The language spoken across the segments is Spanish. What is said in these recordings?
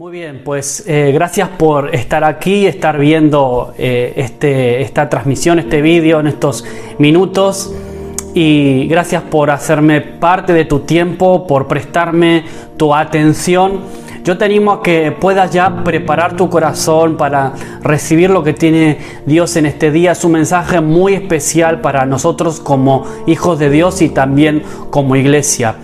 Muy bien, pues eh, gracias por estar aquí, estar viendo eh, este, esta transmisión, este vídeo en estos minutos y gracias por hacerme parte de tu tiempo, por prestarme tu atención. Yo te animo a que puedas ya preparar tu corazón para recibir lo que tiene Dios en este día. Es un mensaje muy especial para nosotros como hijos de Dios y también como iglesia.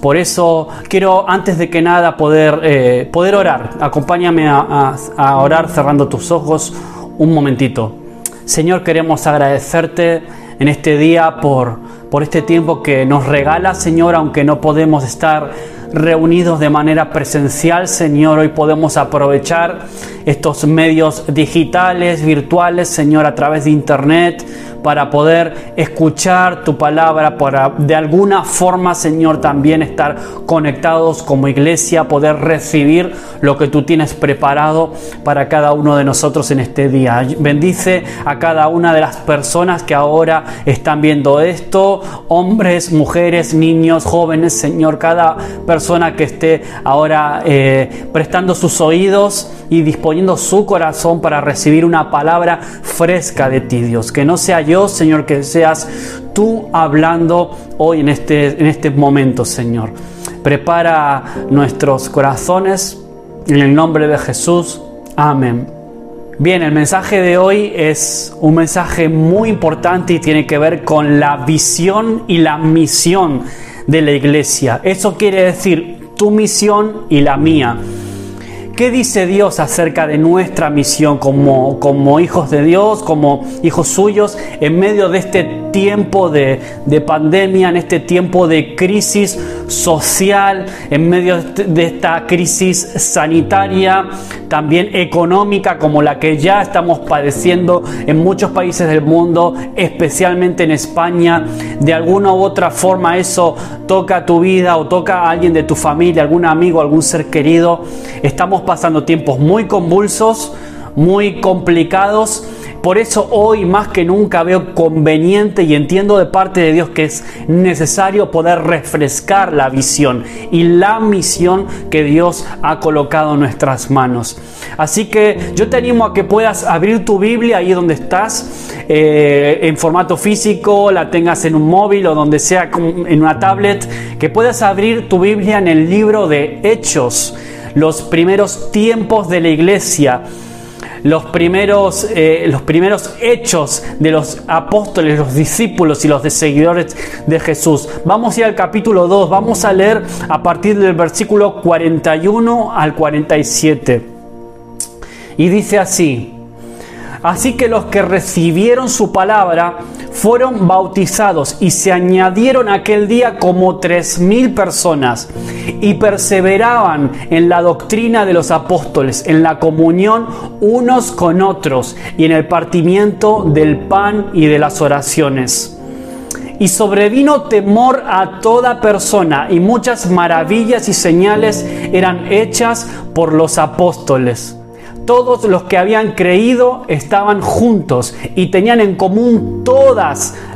Por eso quiero antes de que nada poder, eh, poder orar. Acompáñame a, a orar cerrando tus ojos un momentito. Señor, queremos agradecerte en este día por, por este tiempo que nos regala, Señor, aunque no podemos estar reunidos de manera presencial, Señor, hoy podemos aprovechar estos medios digitales, virtuales, Señor, a través de Internet para poder escuchar tu palabra, para de alguna forma, Señor, también estar conectados como iglesia, poder recibir lo que tú tienes preparado para cada uno de nosotros en este día. Bendice a cada una de las personas que ahora están viendo esto, hombres, mujeres, niños, jóvenes, Señor, cada persona que esté ahora eh, prestando sus oídos y disponiendo su corazón para recibir una palabra fresca de ti, Dios. Que no sea yo, Señor, que seas tú hablando hoy en este, en este momento, Señor. Prepara nuestros corazones en el nombre de Jesús. Amén. Bien, el mensaje de hoy es un mensaje muy importante y tiene que ver con la visión y la misión de la iglesia. Eso quiere decir tu misión y la mía. ¿Qué dice Dios acerca de nuestra misión como, como hijos de Dios, como hijos suyos, en medio de este tiempo de, de pandemia, en este tiempo de crisis social, en medio de esta crisis sanitaria, también económica como la que ya estamos padeciendo en muchos países del mundo, especialmente en España? De alguna u otra forma eso toca tu vida o toca a alguien de tu familia, algún amigo, algún ser querido. Estamos pasando tiempos muy convulsos, muy complicados. Por eso hoy más que nunca veo conveniente y entiendo de parte de Dios que es necesario poder refrescar la visión y la misión que Dios ha colocado en nuestras manos. Así que yo te animo a que puedas abrir tu Biblia ahí donde estás, eh, en formato físico, la tengas en un móvil o donde sea en una tablet, que puedas abrir tu Biblia en el libro de Hechos los primeros tiempos de la iglesia, los primeros, eh, los primeros hechos de los apóstoles, los discípulos y los de seguidores de Jesús. Vamos a ir al capítulo 2, vamos a leer a partir del versículo 41 al 47. Y dice así, así que los que recibieron su palabra, fueron bautizados y se añadieron aquel día como tres mil personas y perseveraban en la doctrina de los apóstoles, en la comunión unos con otros y en el partimiento del pan y de las oraciones. Y sobrevino temor a toda persona y muchas maravillas y señales eran hechas por los apóstoles todos los que habían creído estaban juntos y tenían en común todas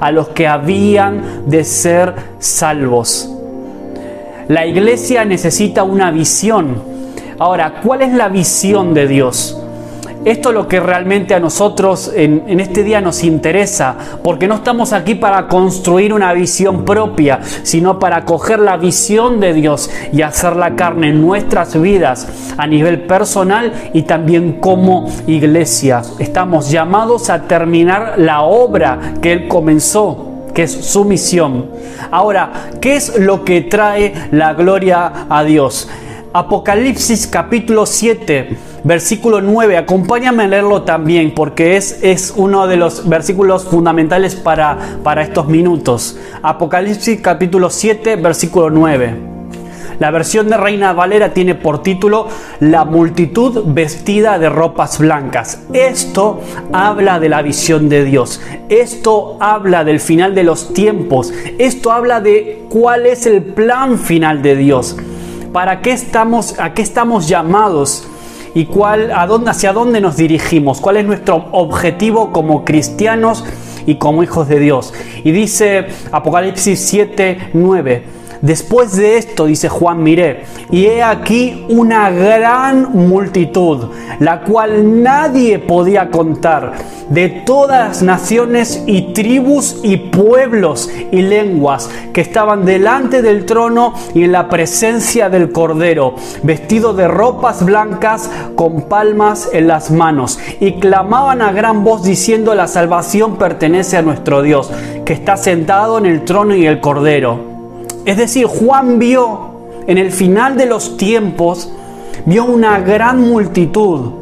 a los que habían de ser salvos. La iglesia necesita una visión. Ahora, ¿cuál es la visión de Dios? Esto es lo que realmente a nosotros en, este día nos interesa, porque no estamos aquí para construir una visión propia, sino para coger la visión de Dios y hacer la carne en nuestras vidas a nivel personal y también como iglesia. Estamos llamados a terminar la obra que Él comenzó que es su misión. Ahora, ¿qué es lo que trae la gloria a Dios? Apocalipsis capítulo 7, versículo 9. Acompáñame a leerlo también porque es, es uno de los versículos fundamentales para, para estos minutos. Apocalipsis capítulo 7, versículo 9. La versión de Reina Valera tiene por título La multitud vestida de ropas blancas. Esto habla de la visión de Dios. Esto habla del final de los tiempos. Esto habla de cuál es el plan final de Dios. ¿Para qué estamos, a qué estamos llamados? Y cuál, a dónde, hacia dónde nos dirigimos, cuál es nuestro objetivo como cristianos y como hijos de Dios. Y dice Apocalipsis 7, 9. Después de esto, dice Juan, miré, y he aquí una gran multitud, la cual nadie podía contar, de todas naciones y tribus y pueblos y lenguas que estaban delante del trono y en la presencia del Cordero, vestidos de ropas blancas con palmas en las manos, y clamaban a gran voz diciendo, la salvación pertenece a nuestro Dios, que está sentado en el trono y el Cordero. Es decir, Juan vio en el final de los tiempos, vio una gran multitud,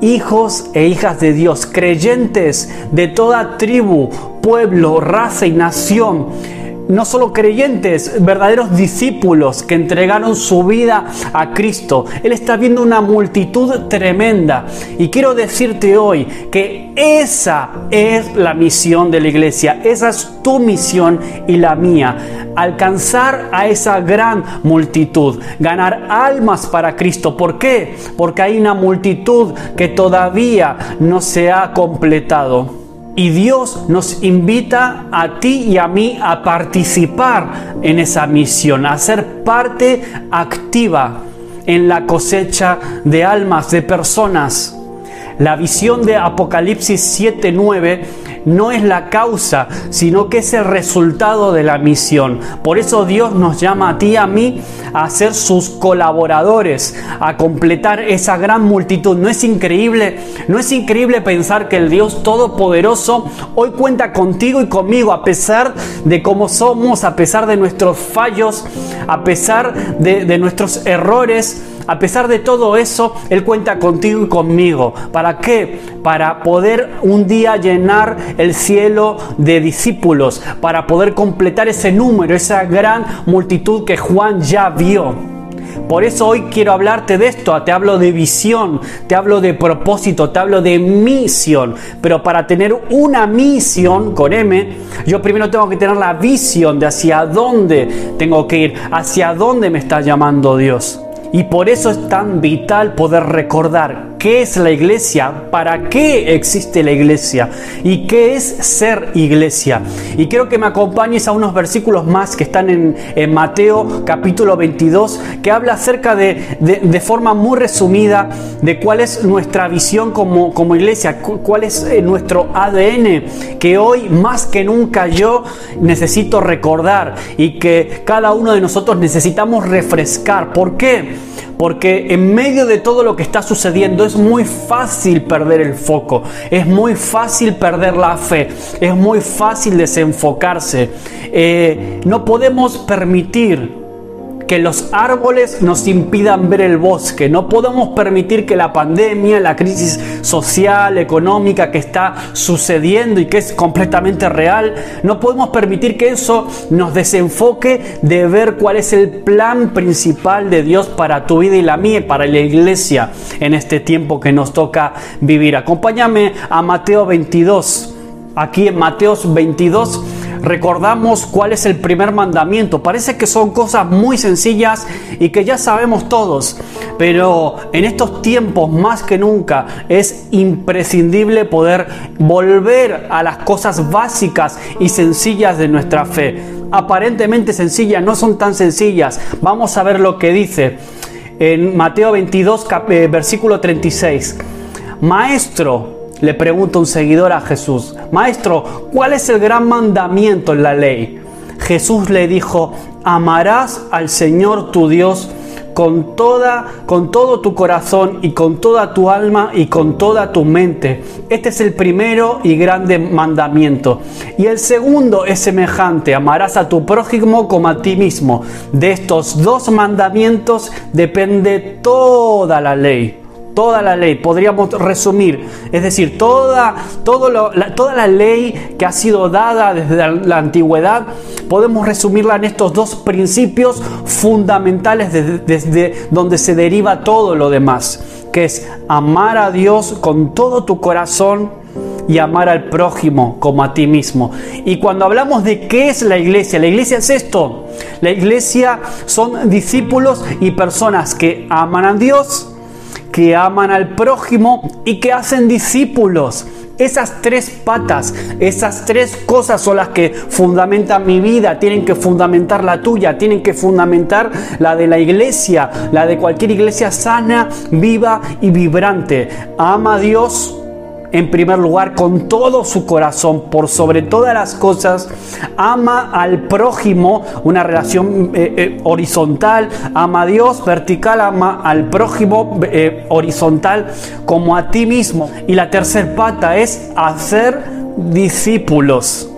hijos e hijas de Dios, creyentes de toda tribu, pueblo, raza y nación no solo creyentes, verdaderos discípulos que entregaron su vida a Cristo. Él está viendo una multitud tremenda. Y quiero decirte hoy que esa es la misión de la iglesia. Esa es tu misión y la mía. Alcanzar a esa gran multitud. Ganar almas para Cristo. ¿Por qué? Porque hay una multitud que todavía no se ha completado. Y Dios nos invita a ti y a mí a participar en esa misión, a ser parte activa en la cosecha de almas, de personas. La visión de Apocalipsis 7:9 no es la causa, sino que es el resultado de la misión. Por eso Dios nos llama a ti y a mí a ser sus colaboradores, a completar esa gran multitud. ¿No es increíble? ¿No es increíble pensar que el Dios Todopoderoso hoy cuenta contigo y conmigo a pesar de cómo somos, a pesar de nuestros fallos, a pesar de, de nuestros errores? A pesar de todo eso, Él cuenta contigo y conmigo. ¿Para qué? Para poder un día llenar el cielo de discípulos, para poder completar ese número, esa gran multitud que Juan ya vio. Por eso hoy quiero hablarte de esto, te hablo de visión, te hablo de propósito, te hablo de misión. Pero para tener una misión con M, yo primero tengo que tener la visión de hacia dónde tengo que ir, hacia dónde me está llamando Dios. Y por eso es tan vital poder recordar qué es la iglesia, para qué existe la iglesia y qué es ser iglesia. Y quiero que me acompañes a unos versículos más que están en, Mateo capítulo 22, que habla acerca de, de, forma muy resumida de cuál es nuestra visión como, como iglesia, cuál es eh, nuestro ADN, que hoy más que nunca yo necesito recordar y que cada uno de nosotros necesitamos refrescar. ¿Por qué? Porque en medio de todo lo que está sucediendo es muy fácil perder el foco, es muy fácil perder la fe, es muy fácil desenfocarse. Eh, no podemos permitir que los árboles nos impidan ver el bosque. No podemos permitir que la pandemia, la crisis social, económica que está sucediendo y que es completamente real, no podemos permitir que eso nos desenfoque de ver cuál es el plan principal de Dios para tu vida y la mía para la iglesia en este tiempo que nos toca vivir. Acompáñame a Mateo 22. Aquí en Mateo 22 recordamos cuál es el primer mandamiento. Parece que son cosas muy sencillas y que ya sabemos todos, pero en estos tiempos más que nunca es imprescindible poder volver a las cosas básicas y sencillas de nuestra fe. Aparentemente sencillas, no son tan sencillas. Vamos a ver lo que dice en Mateo 22, eh, versículo 36. Maestro, le pregunta un seguidor a Jesús, Maestro, ¿cuál es el gran mandamiento en la ley? Jesús le dijo, amarás al Señor tu Dios con toda con todo tu corazón y con toda tu alma y con toda tu mente. Este es el primero y grande mandamiento. Y el segundo es semejante, amarás a tu prójimo como a ti mismo. De estos dos mandamientos depende toda la ley toda la ley, podríamos resumir, es decir, toda, la, toda la ley que ha sido dada desde la, antigüedad, podemos resumirla en estos dos principios fundamentales desde donde se deriva todo lo demás, que es amar a Dios con todo tu corazón, y amar al prójimo como a ti mismo. Y cuando hablamos de qué es la iglesia, la iglesia es esto. La iglesia son discípulos y personas que aman a Dios, que aman al prójimo y que hacen discípulos. Esas tres patas, esas tres cosas son las que fundamentan mi vida, tienen que fundamentar la tuya, tienen que fundamentar la de la iglesia, la de cualquier iglesia sana, viva y vibrante. Ama a Dios, en primer lugar con todo su corazón, por sobre todas las cosas, ama al prójimo, una relación eh, eh, horizontal, ama a Dios vertical, ama al prójimo eh, horizontal como a ti mismo. Y la tercera pata es hacer discípulos.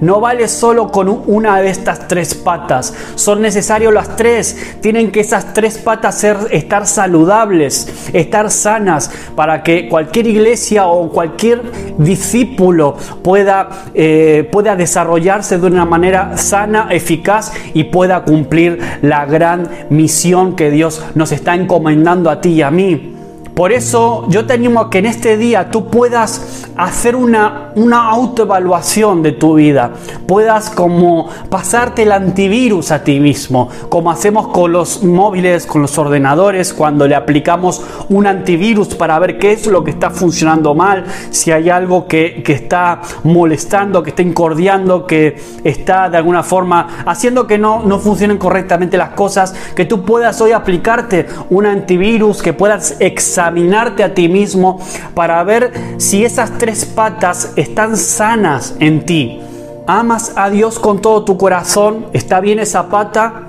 No vale solo con una de estas tres patas. Son necesarios las tres. Tienen que esas tres patas ser, estar saludables, estar sanas, para que cualquier iglesia o cualquier discípulo pueda, eh, pueda desarrollarse de una manera sana, eficaz y pueda cumplir la gran misión que Dios nos está encomendando a ti y a mí. Por eso yo te animo a que en este día tú puedas hacer una, una autoevaluación de tu vida, puedas como pasarte el antivirus a ti mismo, como hacemos con los móviles, con los ordenadores, cuando le aplicamos un antivirus para ver qué es lo que está funcionando mal, si hay algo que, que está molestando, que está incordiando, que está de alguna forma haciendo que no, no funcionen correctamente las cosas, que tú puedas hoy aplicarte un antivirus, que puedas examinar a ti mismo para ver si esas tres patas están sanas en ti. ¿Amas a Dios con todo tu corazón? ¿Está bien esa pata?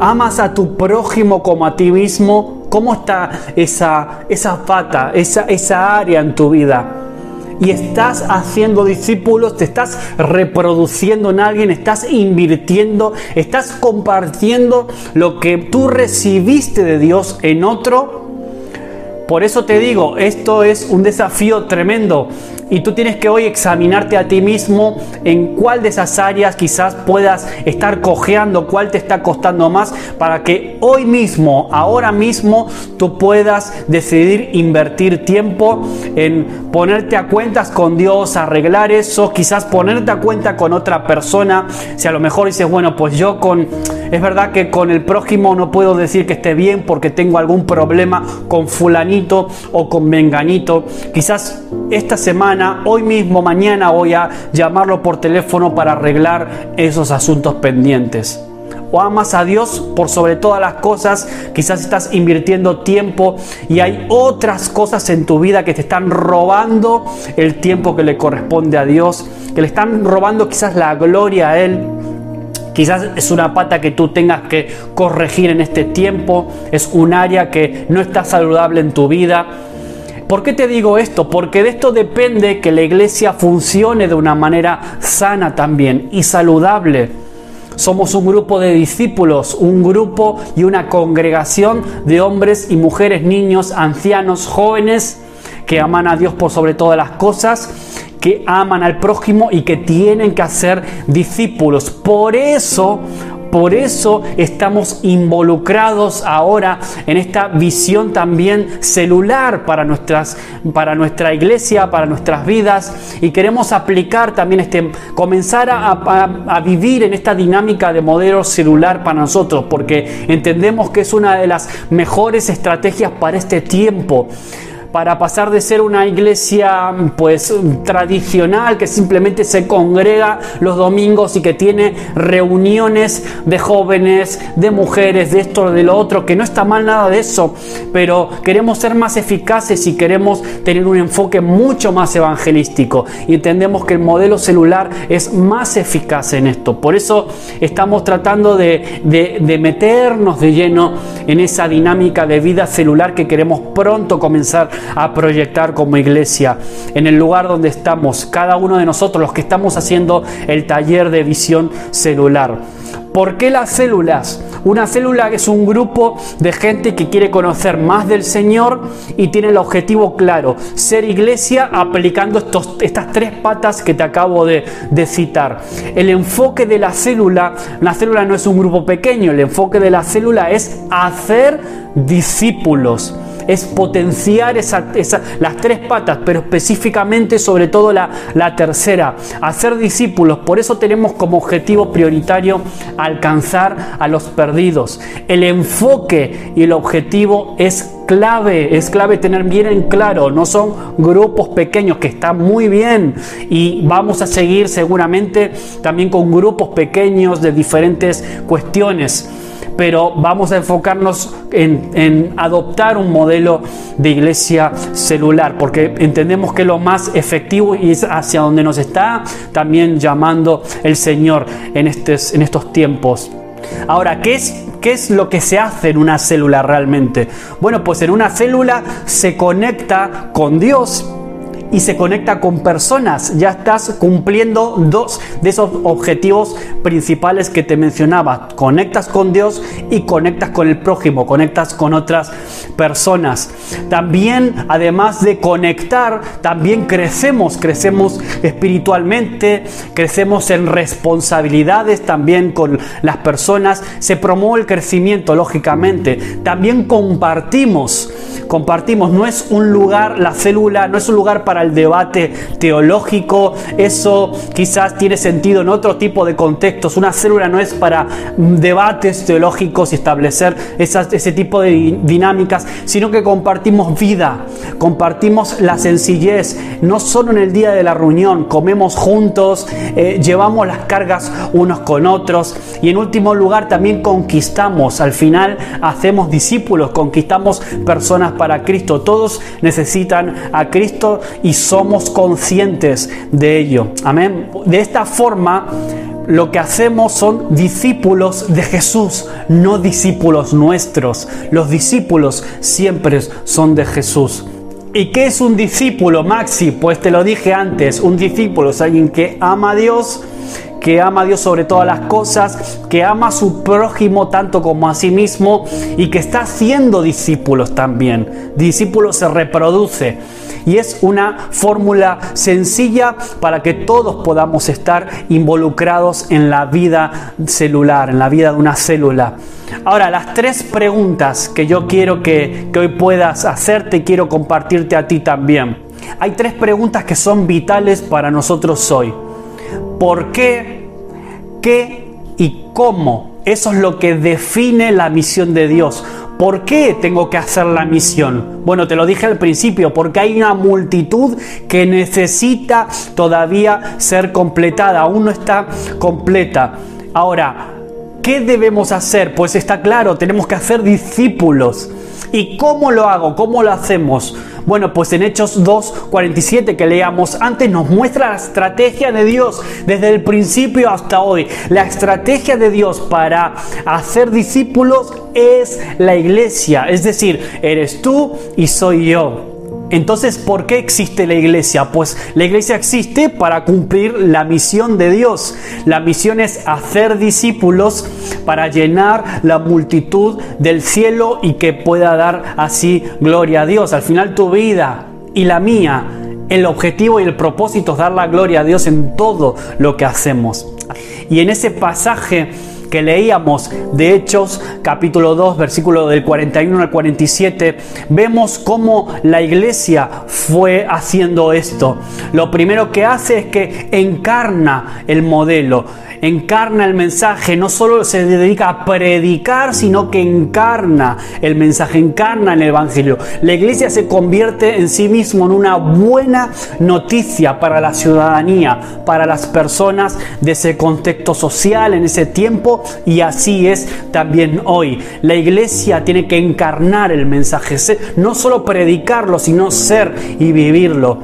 ¿Amas a tu prójimo como a ti mismo? ¿Cómo está esa, esa pata, esa, esa área en tu vida? y estás haciendo discípulos, te estás reproduciendo en alguien, estás invirtiendo, estás compartiendo lo que tú recibiste de Dios en otro por eso te digo, esto es un desafío tremendo y tú tienes que hoy examinarte a ti mismo en cuál de esas áreas quizás puedas estar cojeando, cuál te está costando más, para que hoy mismo, ahora mismo, tú puedas decidir invertir tiempo en ponerte a cuentas con Dios, arreglar eso, quizás ponerte a cuenta con otra persona. Si a lo mejor dices, bueno, pues yo con, es verdad que con el prójimo no puedo decir que esté bien porque tengo algún problema con fulanito o con menganito. Quizás esta semana hoy mismo, mañana voy a llamarlo por teléfono para arreglar esos asuntos pendientes. O amas a Dios por sobre todas las cosas, quizás estás invirtiendo tiempo y hay otras cosas en tu vida que te están robando el tiempo que le corresponde a Dios, que le están robando quizás la gloria a Él. Quizás es una pata que tú tengas que corregir en este tiempo, es un área que no está saludable en tu vida ¿Por qué te digo esto? Porque de esto depende que la iglesia funcione de una manera sana también y saludable. Somos un grupo de discípulos, un grupo y una congregación de hombres y mujeres, niños, ancianos, jóvenes que aman a Dios por sobre todas las cosas, que aman al prójimo y que tienen que hacer discípulos. Por eso por eso estamos involucrados ahora en esta visión también celular para, nuestras, para nuestra iglesia, para nuestras vidas. Y queremos aplicar también este, comenzar a, a vivir en esta dinámica de modelo celular para nosotros, porque entendemos que es una de las mejores estrategias para este tiempo para pasar de ser una iglesia pues tradicional que simplemente se congrega los domingos y que tiene reuniones de jóvenes, de mujeres, de esto, de lo otro, que no está mal nada de eso, pero queremos ser más eficaces y queremos tener un enfoque mucho más evangelístico y entendemos que el modelo celular es más eficaz en esto. Por eso estamos tratando de, de meternos de lleno en esa dinámica de vida celular que queremos pronto comenzar a proyectar como iglesia, en el lugar donde estamos, cada uno de nosotros, los que estamos haciendo el taller de visión celular. ¿Por qué las células? Una célula es un grupo de gente que quiere conocer más del Señor y tiene el objetivo claro, ser iglesia aplicando estos, estas tres patas que te acabo de, de citar. El enfoque de la célula, la célula no es un grupo pequeño, el enfoque de la célula es hacer discípulos es potenciar las tres patas, pero específicamente sobre todo la, la tercera, hacer discípulos. Por eso tenemos como objetivo prioritario alcanzar a los perdidos. El enfoque y el objetivo es clave, es clave tener bien en claro, no son grupos pequeños que están muy bien y vamos a seguir seguramente también con grupos pequeños de diferentes cuestiones pero vamos a enfocarnos en, adoptar un modelo de iglesia celular, porque entendemos que lo más efectivo y es hacia donde nos está también llamando el Señor en, en estos tiempos. Ahora, ¿qué es, ¿qué es lo que se hace en una célula realmente? Bueno, pues en una célula se conecta con Dios y se conecta con personas. Ya estás cumpliendo dos de esos objetivos principales que te mencionaba. Conectas con Dios y conectas con el prójimo, conectas con otras personas. También, además de conectar, también crecemos, crecemos espiritualmente, crecemos en responsabilidades también con las personas. Se promueve el crecimiento, lógicamente. También compartimos compartimos. No es un lugar, la célula, no es un lugar para el debate teológico. Eso quizás tiene sentido en otro tipo de contextos. Una célula no es para debates teológicos y establecer ese tipo de dinámicas, sino que compartimos vida, compartimos la sencillez. No solo en el día de la reunión, comemos juntos, eh, llevamos las cargas unos con otros y en último lugar también conquistamos. Al final hacemos discípulos, conquistamos personas para Cristo. Todos necesitan a Cristo y somos conscientes de ello. Amén. De esta forma, lo que hacemos son discípulos de Jesús, no discípulos nuestros. Los discípulos siempre son de Jesús. ¿Y qué es un discípulo, Maxi? Pues te lo dije antes, un discípulo es alguien que ama a Dios, que ama a Dios sobre todas las cosas, que ama a su prójimo tanto como a sí mismo y que está haciendo discípulos también. Discípulo se reproduce y es una fórmula sencilla para que todos podamos estar involucrados en la vida celular, en la vida de una célula. Ahora, las tres preguntas que yo quiero que, que hoy puedas hacerte, quiero compartirte a ti también. Hay tres preguntas que son vitales para nosotros hoy. ¿Por qué? qué y cómo. Eso es lo que define la misión de Dios. ¿Por qué tengo que hacer la misión? Bueno, te lo dije al principio, porque hay una multitud que necesita todavía ser completada, aún no está completa. Ahora, ¿qué debemos hacer? Pues está claro, tenemos que hacer discípulos. ¿Y cómo lo hago? ¿Cómo lo hacemos? Bueno, pues en Hechos 2.47 que leíamos antes nos muestra la estrategia de Dios desde el principio hasta hoy. La estrategia de Dios para hacer discípulos es la iglesia, es decir, eres tú y soy yo. Entonces, ¿por qué existe la iglesia? Pues la iglesia existe para cumplir la misión de Dios. La misión es hacer discípulos para llenar la multitud del cielo y que pueda dar así gloria a Dios. Al final tu vida y la mía, el objetivo y el propósito es dar la gloria a Dios en todo lo que hacemos. Y en ese pasaje que leíamos de Hechos capítulo 2 versículo del 41 al 47, vemos cómo la iglesia fue haciendo esto. Lo primero que hace es que encarna el modelo encarna el mensaje, no solo se dedica a predicar, sino que encarna el mensaje, encarna el Evangelio. La iglesia se convierte en sí mismo en una buena noticia para la ciudadanía, para las personas de ese contexto social en ese tiempo y así es también hoy. La iglesia tiene que encarnar el mensaje, no solo predicarlo, sino ser y vivirlo.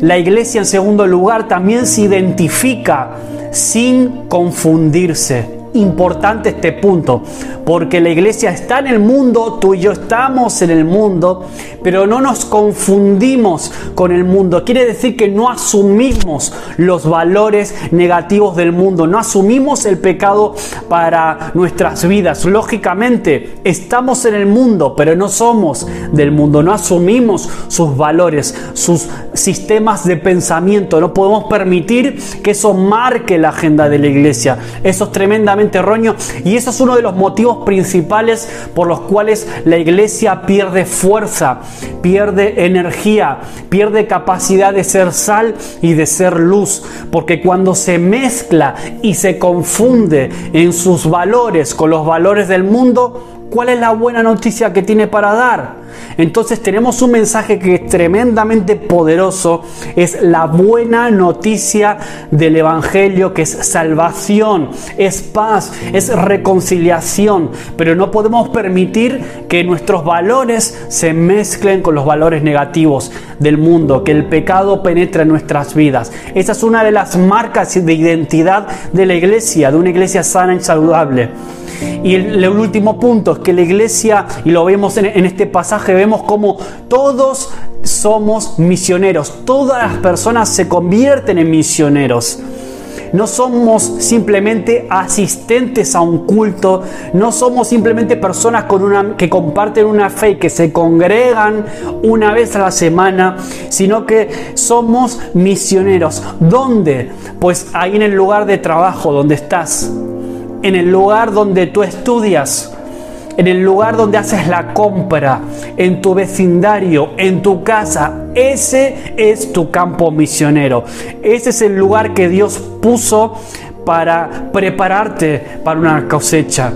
La iglesia en segundo lugar también se identifica sin confundirse. Importante este punto, porque la iglesia está en el mundo, tú y yo estamos en el mundo, pero no nos confundimos con el mundo. Quiere decir que no asumimos los valores negativos del mundo, no asumimos el pecado para nuestras vidas. Lógicamente, estamos en el mundo, pero no somos del mundo, no asumimos sus valores, sus sistemas de pensamiento, no podemos permitir que eso marque la agenda de la iglesia. Eso es tremendamente erróneo y eso es uno de los motivos principales por los cuales la iglesia pierde fuerza, pierde energía, pierde capacidad de ser sal y de ser luz, porque cuando se mezcla y se confunde en sus valores con los valores del mundo, ¿Cuál es la buena noticia que tiene para dar? Entonces tenemos un mensaje que es tremendamente poderoso, es la buena noticia del Evangelio, que es salvación, es paz, es reconciliación, pero no podemos permitir que nuestros valores se mezclen con los valores negativos del mundo, que el pecado penetre en nuestras vidas. Esa es una de las marcas de identidad de la iglesia, de una iglesia sana y saludable. Y el, último punto es que la iglesia, y lo vemos en, este pasaje, vemos como todos somos misioneros, todas las personas se convierten en misioneros. No somos simplemente asistentes a un culto, no somos simplemente personas que comparten una fe y que se congregan una vez a la semana, sino que somos misioneros. ¿Dónde? Pues ahí en el lugar de trabajo donde estás en el lugar donde tú estudias, en el lugar donde haces la compra, en tu vecindario, en tu casa. Ese es tu campo misionero. Ese es el lugar que Dios puso para prepararte para una cosecha.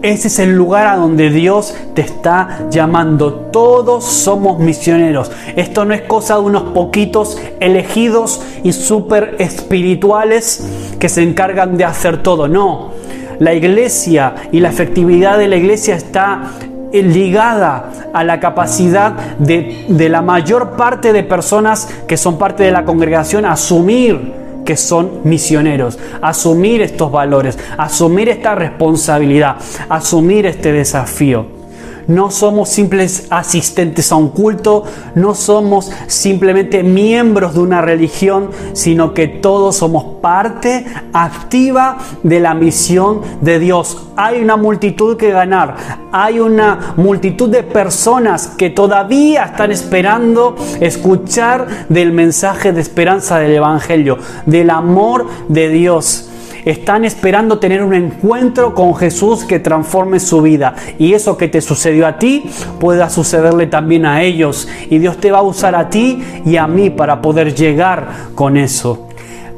Ese es el lugar a donde Dios te está llamando. Todos somos misioneros. Esto no es cosa de unos poquitos elegidos y súper espirituales que se encargan de hacer todo. No la iglesia y la efectividad de la iglesia está ligada a la capacidad de, la mayor parte de personas que son parte de la congregación asumir que son misioneros, asumir estos valores, asumir esta responsabilidad, asumir este desafío. No somos simples asistentes a un culto, no somos simplemente miembros de una religión, sino que todos somos parte activa de la misión de Dios. Hay una multitud que ganar, hay una multitud de personas que todavía están esperando escuchar del mensaje de esperanza del Evangelio, del amor de Dios. Están esperando tener un encuentro con Jesús que transforme su vida. Y eso que te sucedió a ti pueda sucederle también a ellos. Y Dios te va a usar a ti y a mí para poder llegar con eso.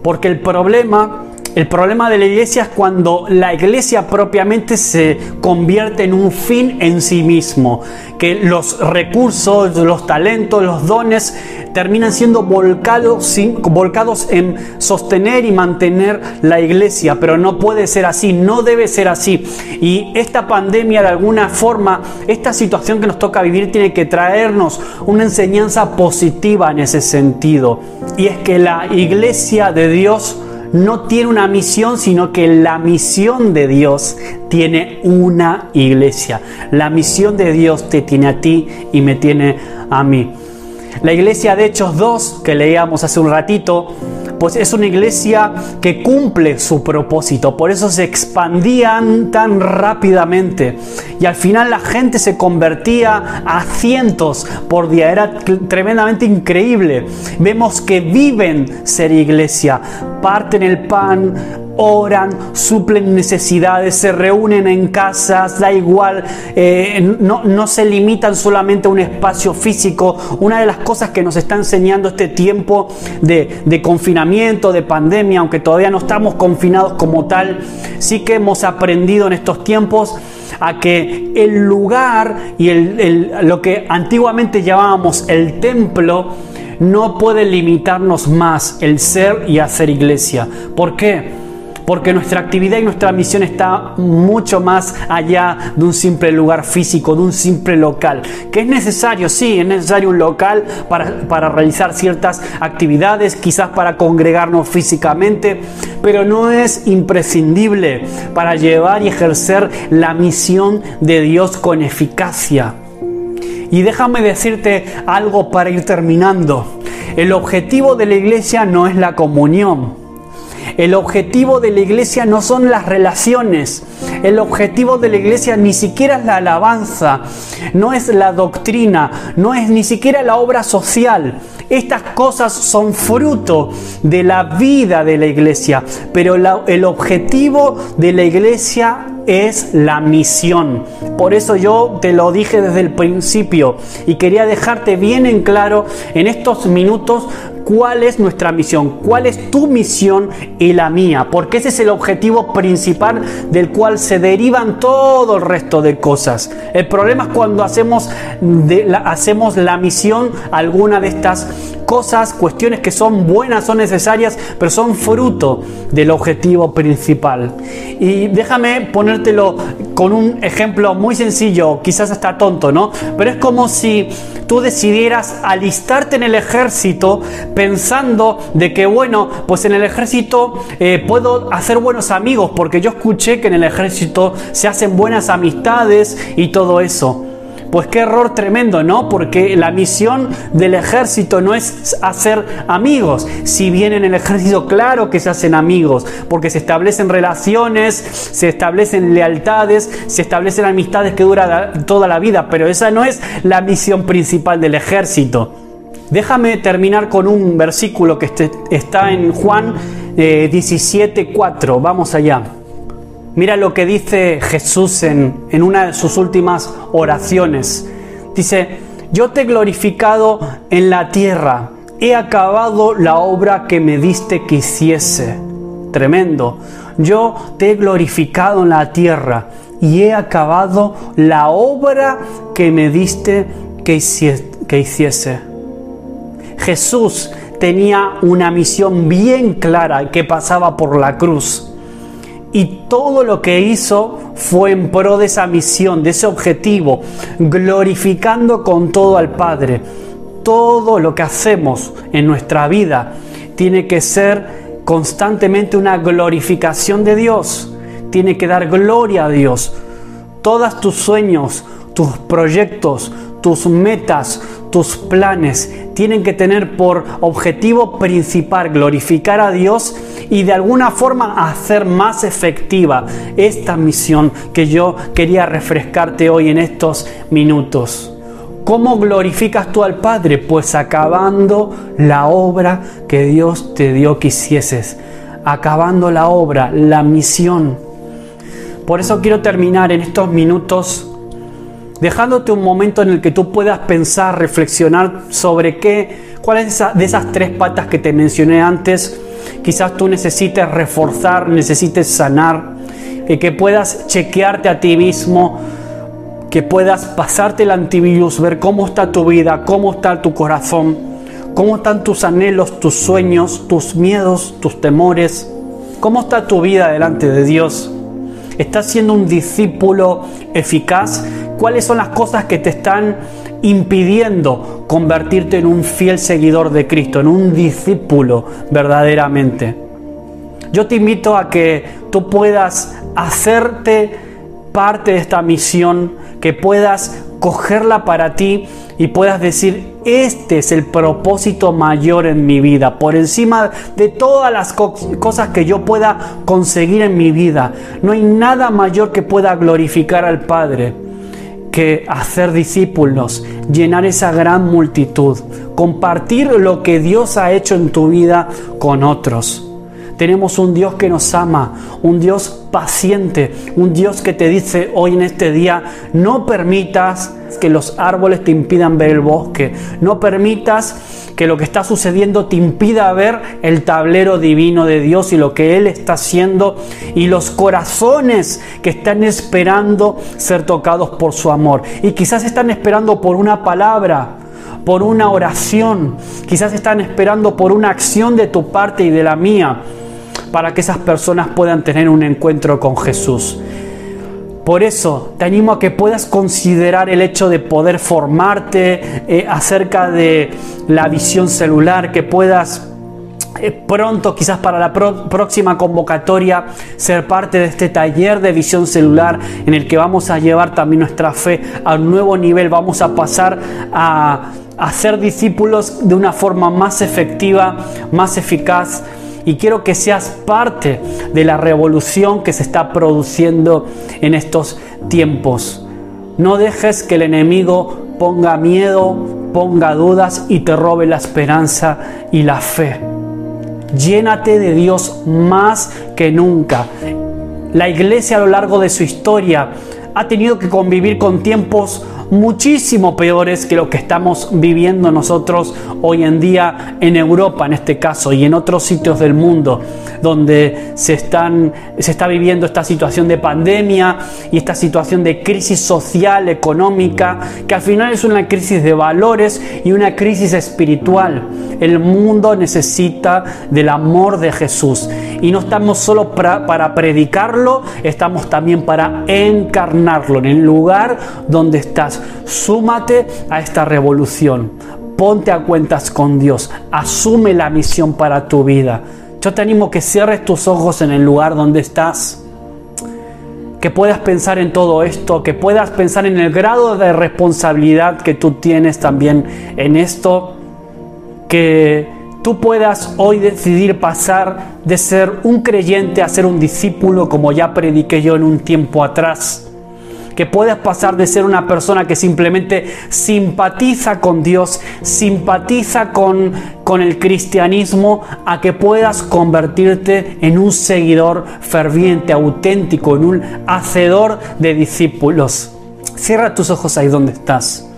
Porque el problema el problema de la iglesia es cuando la iglesia propiamente se convierte en un fin en sí mismo, que los recursos, los talentos, los dones terminan siendo volcados, volcados en sostener y mantener la iglesia, pero no puede ser así, no debe ser así. Y esta pandemia de alguna forma, esta situación que nos toca vivir tiene que traernos una enseñanza positiva en ese sentido. Y es que la iglesia de Dios no tiene una misión, sino que la misión de Dios tiene una iglesia. La misión de Dios te tiene a ti y me tiene a mí. La iglesia de Hechos 2, que leíamos hace un ratito, pues es una iglesia que cumple su propósito. Por eso se expandían tan rápidamente. Y al final la gente se convertía a cientos por día. Era tremendamente increíble. Vemos que viven ser iglesia. Parten el pan, oran, suplen necesidades, se reúnen en casas, da igual, eh, no, se limitan solamente a un espacio físico. Una de las cosas que nos está enseñando este tiempo de, confinamiento, de pandemia, aunque todavía no estamos confinados como tal, sí que hemos aprendido en estos tiempos a que el lugar y lo que antiguamente llamábamos el templo, no puede limitarnos más el ser y hacer iglesia. ¿Por qué? Porque nuestra actividad y nuestra misión está mucho más allá de un simple lugar físico, de un simple local. Que es necesario, sí, es necesario un local para, para realizar ciertas actividades, quizás para congregarnos físicamente, pero no es imprescindible para llevar y ejercer la misión de Dios con eficacia. Y déjame decirte algo para ir terminando. El objetivo de la iglesia no es la comunión. El objetivo de la iglesia no son las relaciones. El objetivo de la iglesia ni siquiera es la alabanza, no es la doctrina, no es ni siquiera la obra social. Estas cosas son fruto de la vida de la iglesia, pero el objetivo de la iglesia es la misión. Por eso yo te lo dije desde el principio y quería dejarte bien en claro en estos minutos cuál es nuestra misión, cuál es tu misión y la mía, porque ese es el objetivo principal del cual se derivan todo el resto de cosas. El problema es cuando hacemos, la, hacemos la misión alguna de estas cosas, cuestiones que son buenas, son necesarias, pero son fruto del objetivo principal. Y déjame ponértelo con un ejemplo muy sencillo, quizás hasta tonto, ¿no? Pero es como si tú decidieras alistarte en el ejército pensando de que, bueno, pues en el ejército eh, puedo hacer buenos amigos, porque yo escuché que en el ejército se hacen buenas amistades y todo eso. Pues qué error tremendo, ¿no? Porque la misión del ejército no es hacer amigos. Si bien en el ejército, claro que se hacen amigos, porque se establecen relaciones, se establecen lealtades, se establecen amistades que duran toda la vida, pero esa no es la misión principal del ejército. Déjame terminar con un versículo que este, está en Juan 17:4. Eh, Vamos allá. Mira lo que dice Jesús en una de sus últimas oraciones. Dice, yo te he glorificado en la tierra, he acabado la obra que me diste que hiciese. Tremendo. Yo te he glorificado en la tierra y he acabado la obra que me diste que hiciese. Jesús tenía una misión bien clara que pasaba por la cruz y todo lo que hizo fue en pro de esa misión, de ese objetivo, glorificando con todo al Padre. Todo lo que hacemos en nuestra vida tiene que ser constantemente una glorificación de Dios. Tiene que dar gloria a Dios. Todos tus sueños, tus proyectos, tus metas, tus planes tienen que tener por objetivo principal glorificar a Dios y de alguna forma hacer más efectiva esta misión que yo quería refrescarte hoy en estos minutos. ¿Cómo glorificas tú al Padre? Pues acabando la obra que Dios te dio que. Acabando la obra, la misión. Por eso quiero terminar en estos minutos dejándote un momento en el que tú puedas pensar, reflexionar sobre qué, cuáles de esas tres patas que te mencioné antes quizás tú necesites reforzar, necesites sanar, que, que puedas chequearte a ti mismo, que puedas pasarte el antivirus, ver cómo está tu vida, cómo está tu corazón, cómo están tus anhelos, tus sueños, tus miedos, tus temores, cómo está tu vida delante de Dios. ¿Estás siendo un discípulo eficaz? ¿Cuáles son las cosas que te están impidiendo convertirte en un fiel seguidor de Cristo, en un discípulo verdaderamente. Yo te invito a que tú puedas hacerte parte de esta misión, que puedas cogerla para ti y puedas decir, este es el propósito mayor en mi vida, por encima de todas las cosas que yo pueda conseguir en mi vida. No hay nada mayor que pueda glorificar al Padre que hacer discípulos, llenar esa gran multitud, compartir lo que Dios ha hecho en tu vida con otros. Tenemos un Dios que nos ama, un Dios paciente, un Dios que te dice hoy en este día, no permitas que los árboles te impidan ver el bosque, no permitas que lo que está sucediendo te impida ver el tablero divino de Dios y lo que Él está haciendo y los corazones que están esperando ser tocados por su amor. Y quizás están esperando por una palabra, por una oración, quizás están esperando por una acción de tu parte y de la mía para que esas personas puedan tener un encuentro con Jesús. Por eso te animo a que puedas considerar el hecho de poder formarte eh, acerca de la visión celular, que puedas eh, pronto, quizás para la próxima convocatoria, ser parte de este taller de visión celular en el que vamos a llevar también nuestra fe a un nuevo nivel, vamos a pasar a, a ser discípulos de una forma más efectiva, más eficaz y quiero que seas parte de la revolución que se está produciendo en estos tiempos. No dejes que el enemigo ponga miedo, ponga dudas y te robe la esperanza y la fe. Llénate de Dios más que nunca. La iglesia a lo largo de su historia ha tenido que convivir con tiempos muchísimo peores que lo que estamos viviendo nosotros hoy en día en Europa en este caso y en otros sitios del mundo donde se, están, se está viviendo esta situación de pandemia y esta situación de crisis social, económica, que al final es una crisis de valores y una crisis espiritual. El mundo necesita del amor de Jesús y no estamos solo para, para predicarlo, estamos también para encarnarlo en el lugar donde estás súmate a esta revolución. Ponte a cuentas con Dios. Asume la misión para tu vida. Yo te animo que cierres tus ojos en el lugar donde estás. Que puedas pensar en todo esto, que puedas pensar en el grado de responsabilidad que tú tienes también en esto. Que tú puedas hoy decidir pasar de ser un creyente a ser un discípulo, como ya prediqué yo en un tiempo atrás que puedas pasar de ser una persona que simplemente simpatiza con Dios, simpatiza con, con el cristianismo, a que puedas convertirte en un seguidor ferviente, auténtico, en un hacedor de discípulos. Cierra tus ojos ahí donde estás.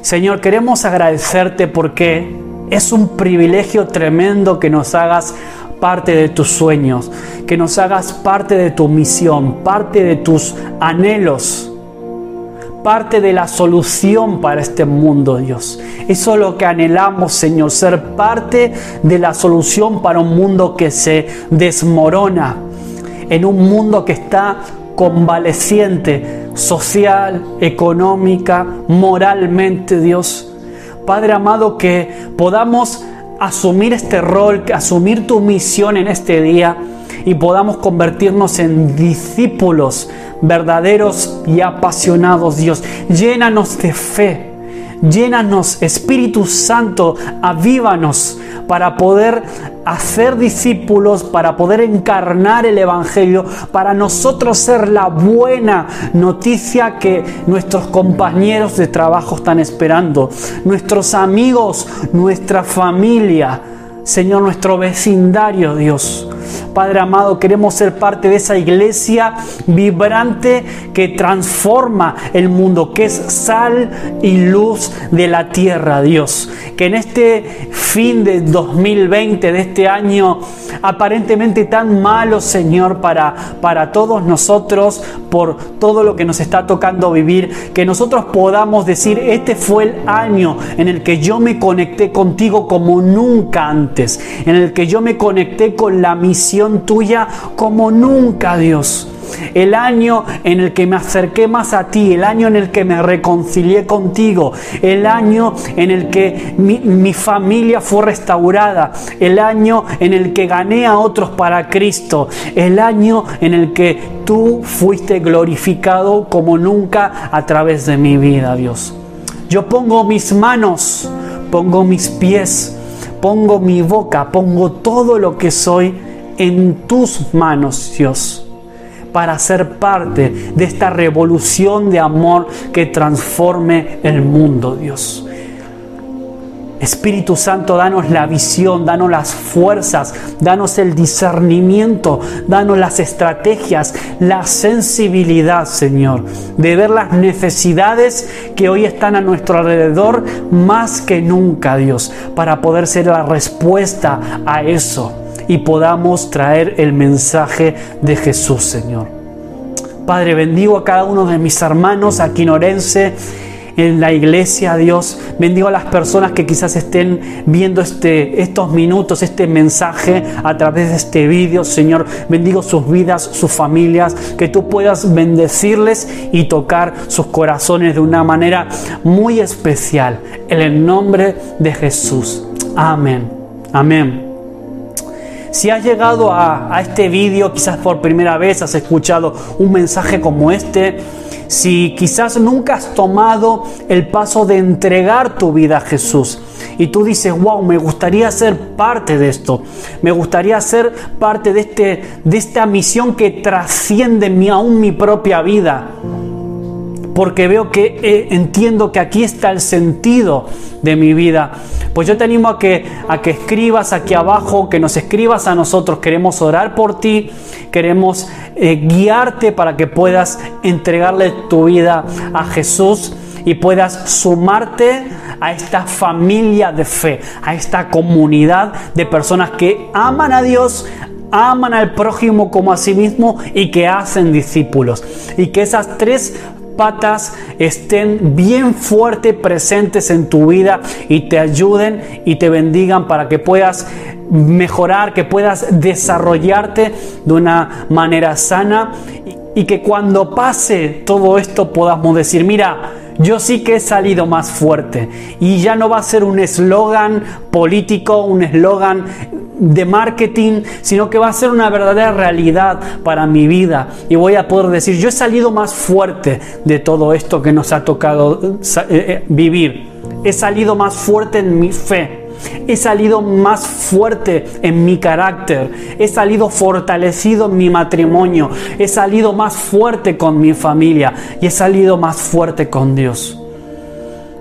Señor, queremos agradecerte porque es un privilegio tremendo que nos hagas parte de tus sueños, que nos hagas parte de tu misión, parte de tus anhelos, parte de la solución para este mundo, Dios. Eso es lo que anhelamos, Señor, ser parte de la solución para un mundo que se desmorona, en un mundo que está convaleciente, social, económica, moralmente, Dios. Padre amado, que podamos asumir este rol, asumir tu misión en este día y podamos convertirnos en discípulos verdaderos y apasionados, Dios. Llénanos de fe, llénanos, Espíritu Santo, avívanos para poder hacer discípulos, para poder encarnar el Evangelio, para nosotros ser la buena noticia que nuestros compañeros de trabajo están esperando, nuestros amigos, nuestra familia, Señor, nuestro vecindario, Dios. Padre amado, queremos ser parte de esa iglesia vibrante que transforma el mundo, que es sal y luz de la tierra, Dios. Que en este fin de 2020, de este año aparentemente tan malo, Señor, para, para todos nosotros, por todo lo que nos está tocando vivir, que nosotros podamos decir, este fue el año en el que yo me conecté contigo como nunca antes, en el que yo me conecté con la misión tuya como nunca, Dios el año en el que me acerqué más a ti, el año en el que me reconcilié contigo, el año en el que mi, familia fue restaurada, el año en el que gané a otros para Cristo, el año en el que tú fuiste glorificado como nunca a través de mi vida, Dios. Yo pongo mis manos, pongo mis pies, pongo mi boca, pongo todo lo que soy en tus manos, Dios para ser parte de esta revolución de amor que transforme el mundo, Dios. Espíritu Santo, danos la visión, danos las fuerzas, danos el discernimiento, danos las estrategias, la sensibilidad, Señor, de ver las necesidades que hoy están a nuestro alrededor más que nunca, Dios, para poder ser la respuesta a eso y podamos traer el mensaje de Jesús, Señor. Padre, bendigo a cada uno de mis hermanos aquí en Orense en la iglesia, Dios. Bendigo a las personas que quizás estén viendo este, estos minutos, este mensaje a través de este vídeo, Señor. Bendigo sus vidas, sus familias, que tú puedas bendecirles y tocar sus corazones de una manera muy especial. En el nombre de Jesús. Amén. Amén. Si has llegado a, este vídeo, quizás por primera vez has escuchado un mensaje como este, si quizás nunca has tomado el paso de entregar tu vida a Jesús y tú dices, wow, me gustaría ser parte de esto, me gustaría ser parte de, este, de esta misión que trasciende mi, aún mi propia vida porque veo que eh, entiendo que aquí está el sentido de mi vida. Pues yo te animo a que, a que escribas aquí abajo, que nos escribas a nosotros. Queremos orar por ti, queremos eh, guiarte para que puedas entregarle tu vida a Jesús y puedas sumarte a esta familia de fe, a esta comunidad de personas que aman a Dios, aman al prójimo como a sí mismo y que hacen discípulos. Y que esas tres patas estén bien fuerte presentes en tu vida y te ayuden y te bendigan para que puedas mejorar, que puedas desarrollarte de una manera sana y que cuando pase todo esto podamos decir, mira, yo sí que he salido más fuerte y ya no va a ser un eslogan político, un eslogan de marketing, sino que va a ser una verdadera realidad para mi vida. Y voy a poder decir, yo he salido más fuerte de todo esto que nos ha tocado eh, eh, vivir. He salido más fuerte en mi fe. He salido más fuerte en mi carácter. He salido fortalecido en mi matrimonio. He salido más fuerte con mi familia. Y he salido más fuerte con Dios.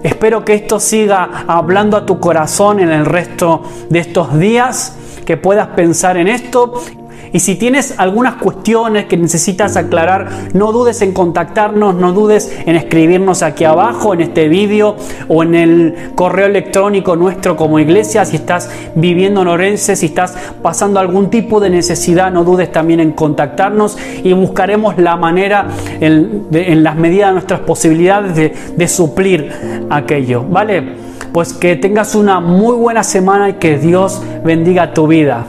Espero que esto siga hablando a tu corazón en el resto de estos días que puedas pensar en esto. Y si tienes algunas cuestiones que necesitas aclarar, no dudes en contactarnos, no dudes en escribirnos aquí abajo en este vídeo o en el correo electrónico nuestro como iglesia. Si estás viviendo en Orense, si estás pasando algún tipo de necesidad, no dudes también en contactarnos y buscaremos la manera en, las medidas de nuestras posibilidades de, de suplir aquello. ¿Vale? pues que tengas una muy buena semana y que Dios bendiga tu vida.